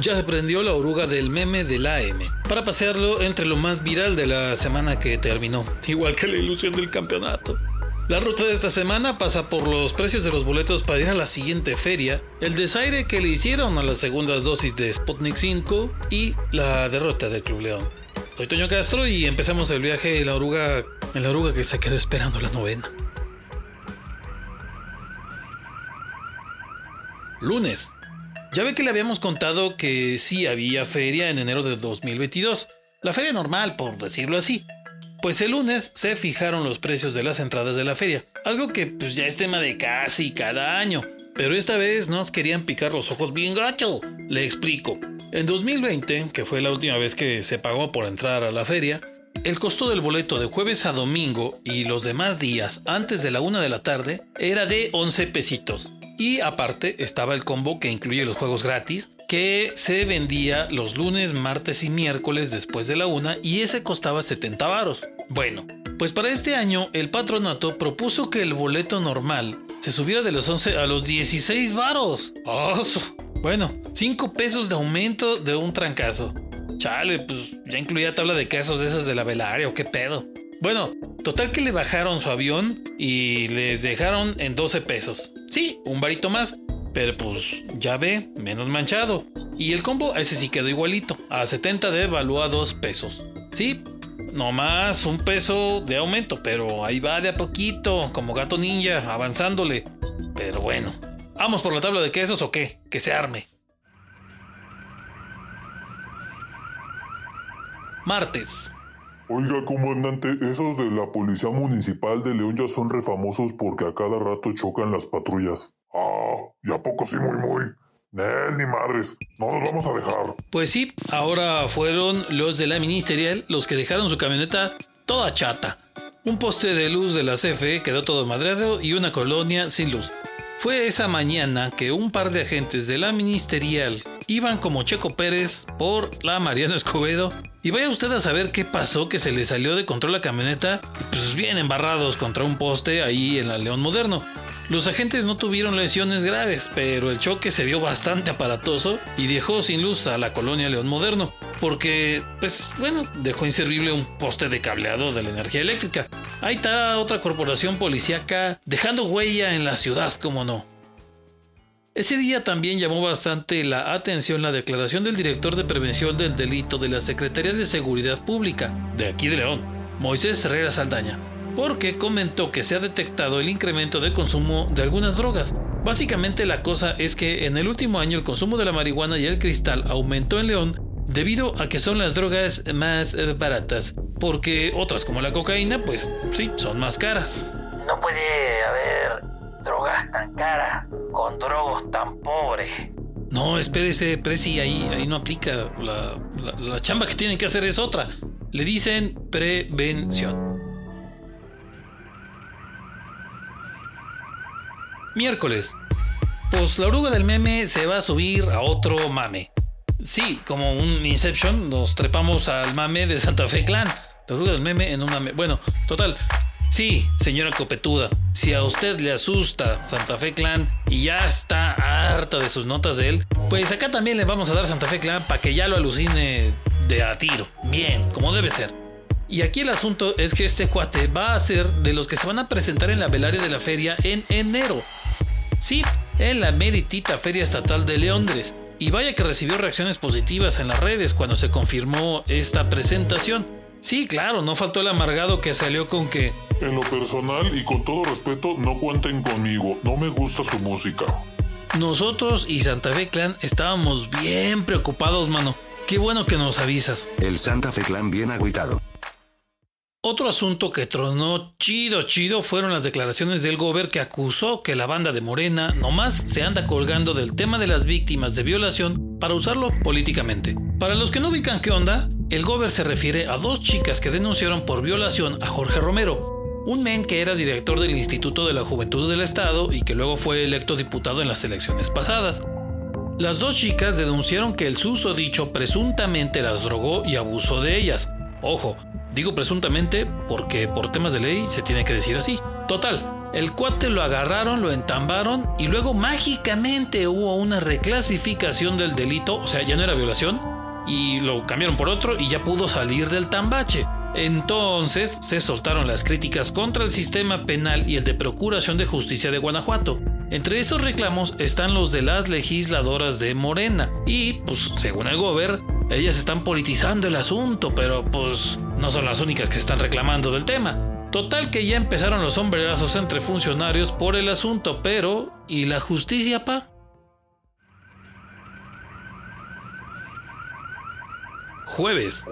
ya se prendió la oruga del meme del AM para pasearlo entre lo más viral de la semana que terminó, igual que la ilusión del campeonato. La ruta de esta semana pasa por los precios de los boletos para ir a la siguiente feria, el desaire que le hicieron a las segundas dosis de Sputnik 5 y la derrota del Club León. Soy Toño Castro y empezamos el viaje en la oruga, en la oruga que se quedó esperando la novena. Lunes. Ya ve que le habíamos contado que sí había feria en enero de 2022. La feria normal, por decirlo así. Pues el lunes se fijaron los precios de las entradas de la feria, algo que pues ya es tema de casi cada año, pero esta vez nos querían picar los ojos bien gacho. Le explico. En 2020, que fue la última vez que se pagó por entrar a la feria, el costo del boleto de jueves a domingo y los demás días antes de la una de la tarde era de 11 pesitos. Y aparte estaba el combo que incluye los juegos gratis, que se vendía los lunes, martes y miércoles después de la una y ese costaba 70 varos. Bueno, pues para este año el patronato propuso que el boleto normal se subiera de los 11 a los 16 varos. ¡Oso! Bueno, 5 pesos de aumento de un trancazo. Chale, pues ya incluía tabla de casos de esas de la velaria o qué pedo. Bueno, total que le bajaron su avión y les dejaron en 12 pesos. Sí, un varito más, pero pues ya ve, menos manchado. Y el combo ese sí quedó igualito, a 70 de valúa a 2 pesos. Sí, nomás un peso de aumento, pero ahí va de a poquito, como gato ninja, avanzándole. Pero bueno, ¿vamos por la tabla de quesos o qué? Que se arme. Martes. Oiga, comandante, esos de la Policía Municipal de León ya son refamosos porque a cada rato chocan las patrullas. Ah, ¿y a poco sí muy muy? Nel, ni madres, no nos vamos a dejar. Pues sí, ahora fueron los de la ministerial los que dejaron su camioneta toda chata. Un poste de luz de la CFE quedó todo madreado y una colonia sin luz. Fue esa mañana que un par de agentes de la ministerial iban como Checo Pérez por la Mariano Escobedo y vaya usted a saber qué pasó que se le salió de control la camioneta pues bien embarrados contra un poste ahí en la León Moderno. Los agentes no tuvieron lesiones graves, pero el choque se vio bastante aparatoso y dejó sin luz a la colonia León Moderno, porque, pues bueno, dejó inservible un poste de cableado de la energía eléctrica. Ahí está otra corporación policíaca dejando huella en la ciudad, como no. Ese día también llamó bastante la atención la declaración del director de prevención del delito de la Secretaría de Seguridad Pública, de aquí de León, Moisés Herrera Saldaña porque comentó que se ha detectado el incremento de consumo de algunas drogas. Básicamente la cosa es que en el último año el consumo de la marihuana y el cristal aumentó en León debido a que son las drogas más baratas, porque otras como la cocaína pues sí, son más caras. No puede haber drogas tan caras con drogos tan pobres. No, espérese, Presi, ahí, ahí no aplica. La, la chamba que tienen que hacer es otra. Le dicen prevención. Miércoles. Pues la oruga del meme se va a subir a otro mame. Sí, como un Inception, nos trepamos al mame de Santa Fe Clan. La oruga del meme en un mame. Bueno, total. Sí, señora copetuda, si a usted le asusta Santa Fe Clan y ya está harta de sus notas de él, pues acá también le vamos a dar Santa Fe Clan para que ya lo alucine de a tiro. Bien, como debe ser. Y aquí el asunto es que este cuate va a ser de los que se van a presentar en la velaria de la feria en enero. Sí, en la meritita Feria Estatal de Leondres. Y vaya que recibió reacciones positivas en las redes cuando se confirmó esta presentación. Sí, claro, no faltó el amargado que salió con que... En lo personal y con todo respeto, no cuenten conmigo, no me gusta su música. Nosotros y Santa Fe Clan estábamos bien preocupados, mano. Qué bueno que nos avisas. El Santa Fe Clan bien agüitado. Otro asunto que tronó chido chido fueron las declaraciones del Gober que acusó que la banda de Morena nomás se anda colgando del tema de las víctimas de violación para usarlo políticamente. Para los que no ubican qué onda, el Gober se refiere a dos chicas que denunciaron por violación a Jorge Romero, un men que era director del Instituto de la Juventud del Estado y que luego fue electo diputado en las elecciones pasadas. Las dos chicas denunciaron que el susodicho presuntamente las drogó y abusó de ellas. Ojo, Digo presuntamente porque por temas de ley se tiene que decir así. Total, El cuate lo agarraron, lo entambaron y luego mágicamente hubo una reclasificación del delito, o sea, ya no era violación, y lo cambiaron por otro y ya pudo salir del tambache. Entonces se soltaron las críticas contra el sistema penal y el de Procuración de Justicia de Guanajuato. Entre esos reclamos están los de las legisladoras de Morena. Y, pues, según el Gober, ellas están politizando el asunto, pero pues no son las únicas que se están reclamando del tema. Total que ya empezaron los sombrerazos entre funcionarios por el asunto, pero ¿y la justicia, pa? Jueves.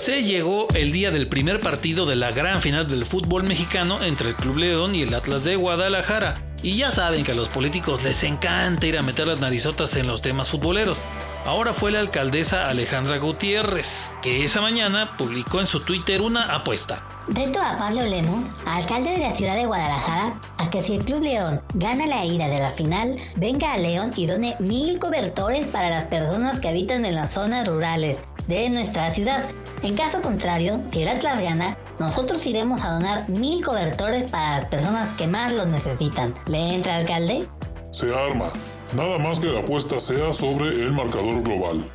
Se llegó el día del primer partido de la gran final del fútbol mexicano entre el Club León y el Atlas de Guadalajara. Y ya saben que a los políticos les encanta ir a meter las narizotas en los temas futboleros. Ahora fue la alcaldesa Alejandra Gutiérrez, que esa mañana publicó en su Twitter una apuesta. Reto a Pablo Lemus, alcalde de la ciudad de Guadalajara, a que si el Club León gana la ida de la final, venga a León y done mil cobertores para las personas que habitan en las zonas rurales de nuestra ciudad. En caso contrario, si el Atlas gana, nosotros iremos a donar mil cobertores para las personas que más los necesitan. ¿Le entra, alcalde? Se arma. Nada más que la apuesta sea sobre el marcador global.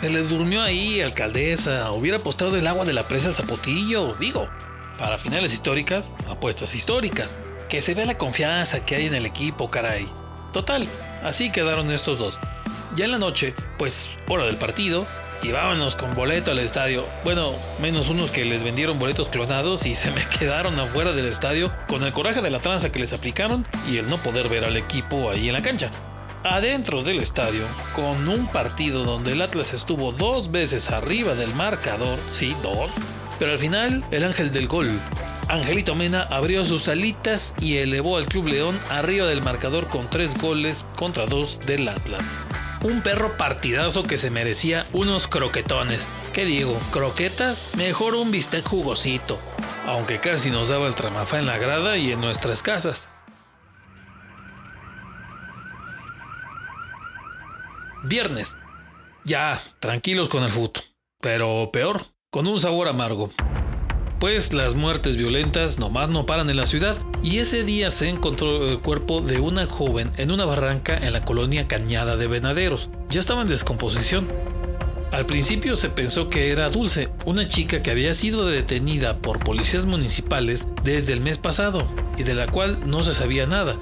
Se le durmió ahí, alcaldesa. Hubiera apostado el agua de la presa Zapotillo, digo. Para finales históricas, apuestas históricas. Que se vea la confianza que hay en el equipo, caray. Total, así quedaron estos dos. Ya en la noche, pues hora del partido, y vámonos con boleto al estadio. Bueno, menos unos que les vendieron boletos clonados y se me quedaron afuera del estadio con el coraje de la tranza que les aplicaron y el no poder ver al equipo ahí en la cancha adentro del estadio con un partido donde el Atlas estuvo dos veces arriba del marcador, sí, dos, pero al final el ángel del gol, Angelito Mena, abrió sus alitas y elevó al Club León arriba del marcador con tres goles contra dos del Atlas. Un perro partidazo que se merecía unos croquetones. ¿Qué digo? ¿Croquetas? Mejor un bistec jugosito. Aunque casi nos daba el tramafá en la grada y en nuestras casas. Viernes. Ya, tranquilos con el fútbol. Pero peor, con un sabor amargo. Pues las muertes violentas nomás no paran en la ciudad y ese día se encontró el cuerpo de una joven en una barranca en la colonia Cañada de Venaderos. Ya estaba en descomposición. Al principio se pensó que era Dulce, una chica que había sido detenida por policías municipales desde el mes pasado y de la cual no se sabía nada.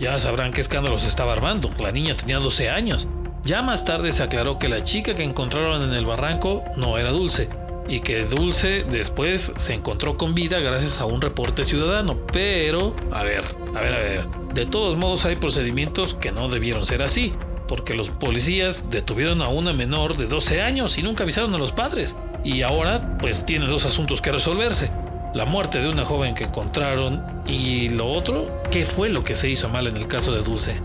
Ya sabrán qué escándalo se estaba armando, la niña tenía 12 años ya más tarde se aclaró que la chica que encontraron en el barranco no era Dulce, y que Dulce después se encontró con vida gracias a un reporte ciudadano. Pero, a ver, a ver, a ver, de todos modos hay procedimientos que no debieron ser así, porque los policías detuvieron a una menor de 12 años y nunca avisaron a los padres. Y ahora, pues tiene dos asuntos que resolverse. La muerte de una joven que encontraron y lo otro, ¿qué fue lo que se hizo mal en el caso de Dulce?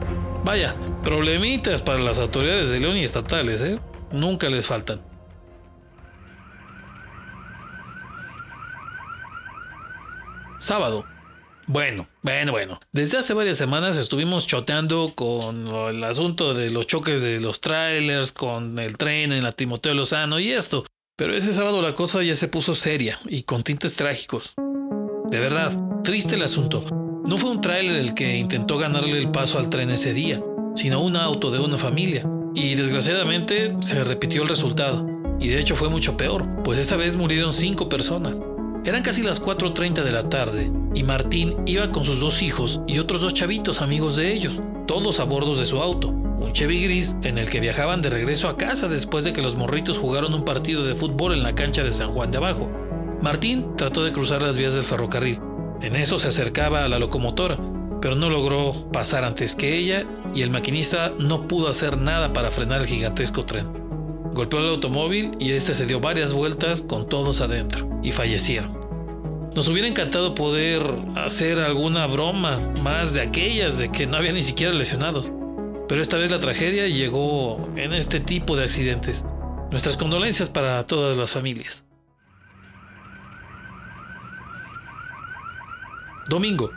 Vaya, problemitas para las autoridades de León y estatales, ¿eh? Nunca les faltan. Sábado. Bueno, bueno, bueno. Desde hace varias semanas estuvimos choteando con el asunto de los choques de los trailers, con el tren en la Timoteo Lozano y esto. Pero ese sábado la cosa ya se puso seria y con tintes trágicos. De verdad, triste el asunto. No fue un tráiler el que intentó ganarle el paso al tren ese día, sino un auto de una familia. Y desgraciadamente se repitió el resultado. Y de hecho fue mucho peor, pues esta vez murieron cinco personas. Eran casi las 4.30 de la tarde y Martín iba con sus dos hijos y otros dos chavitos amigos de ellos, todos a bordo de su auto, un Chevy gris en el que viajaban de regreso a casa después de que los morritos jugaron un partido de fútbol en la cancha de San Juan de Abajo. Martín trató de cruzar las vías del ferrocarril, en eso se acercaba a la locomotora, pero no logró pasar antes que ella y el maquinista no pudo hacer nada para frenar el gigantesco tren. Golpeó el automóvil y este se dio varias vueltas con todos adentro y fallecieron. Nos hubiera encantado poder hacer alguna broma más de aquellas de que no había ni siquiera lesionados, pero esta vez la tragedia llegó en este tipo de accidentes. Nuestras condolencias para todas las familias. Domingo.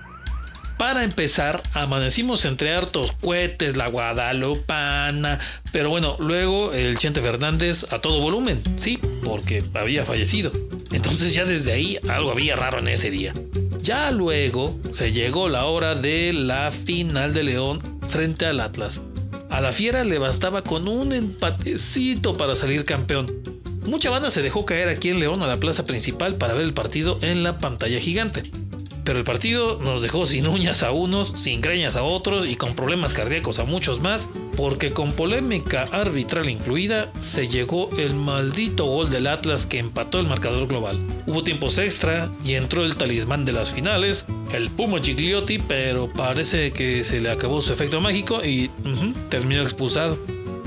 Para empezar, amanecimos entre hartos cohetes, la guadalupana, pero bueno, luego el Chente Fernández a todo volumen, sí, porque había fallecido. Entonces ya desde ahí algo había raro en ese día. Ya luego se llegó la hora de la final de León frente al Atlas. A la Fiera le bastaba con un empatecito para salir campeón. Mucha banda se dejó caer aquí en León a la plaza principal para ver el partido en la pantalla gigante. Pero el partido nos dejó sin uñas a unos, sin greñas a otros y con problemas cardíacos a muchos más, porque con polémica arbitral incluida, se llegó el maldito gol del Atlas que empató el marcador global. Hubo tiempos extra y entró el talismán de las finales, el Puma Gigliotti, pero parece que se le acabó su efecto mágico y terminó expulsado.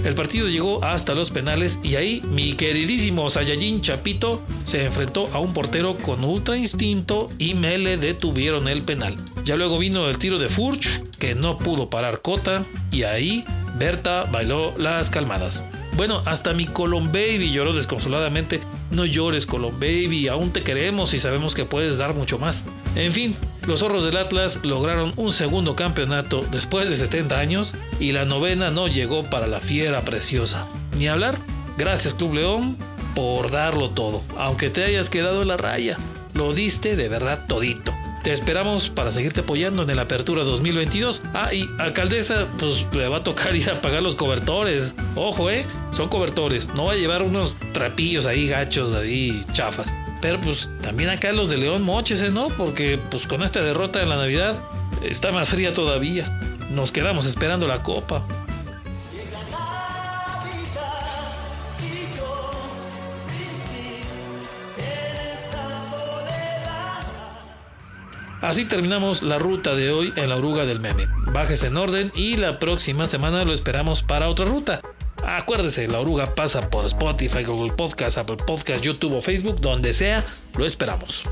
El partido llegó hasta los penales y ahí mi queridísimo Saiyajin Chapito se enfrentó a un portero con ultra instinto y me le detuvieron el penal. Ya luego vino el tiro de Furch que no pudo parar Cota y ahí Berta bailó las calmadas. Bueno, hasta mi Colom Baby lloró desconsoladamente. No llores, Colom Baby, aún te queremos y sabemos que puedes dar mucho más. En fin, los zorros del Atlas lograron un segundo campeonato después de 70 años y la novena no llegó para la fiera preciosa. Ni hablar, gracias Club León por darlo todo, aunque te hayas quedado en la raya. Lo diste de verdad todito. Te esperamos para seguirte apoyando en el Apertura 2022. Ah, y alcaldesa, pues le va a tocar ir a pagar los cobertores. Ojo, eh, son cobertores. No va a llevar unos trapillos ahí gachos, ahí chafas. Pues también acá los de León mochese, ¿no? Porque pues con esta derrota en la Navidad está más fría todavía. Nos quedamos esperando la copa. Así terminamos la ruta de hoy en la oruga del meme. Bajes en orden y la próxima semana lo esperamos para otra ruta. Acuérdese, la oruga pasa por Spotify, Google Podcast, Apple Podcast, YouTube o Facebook, donde sea, lo esperamos.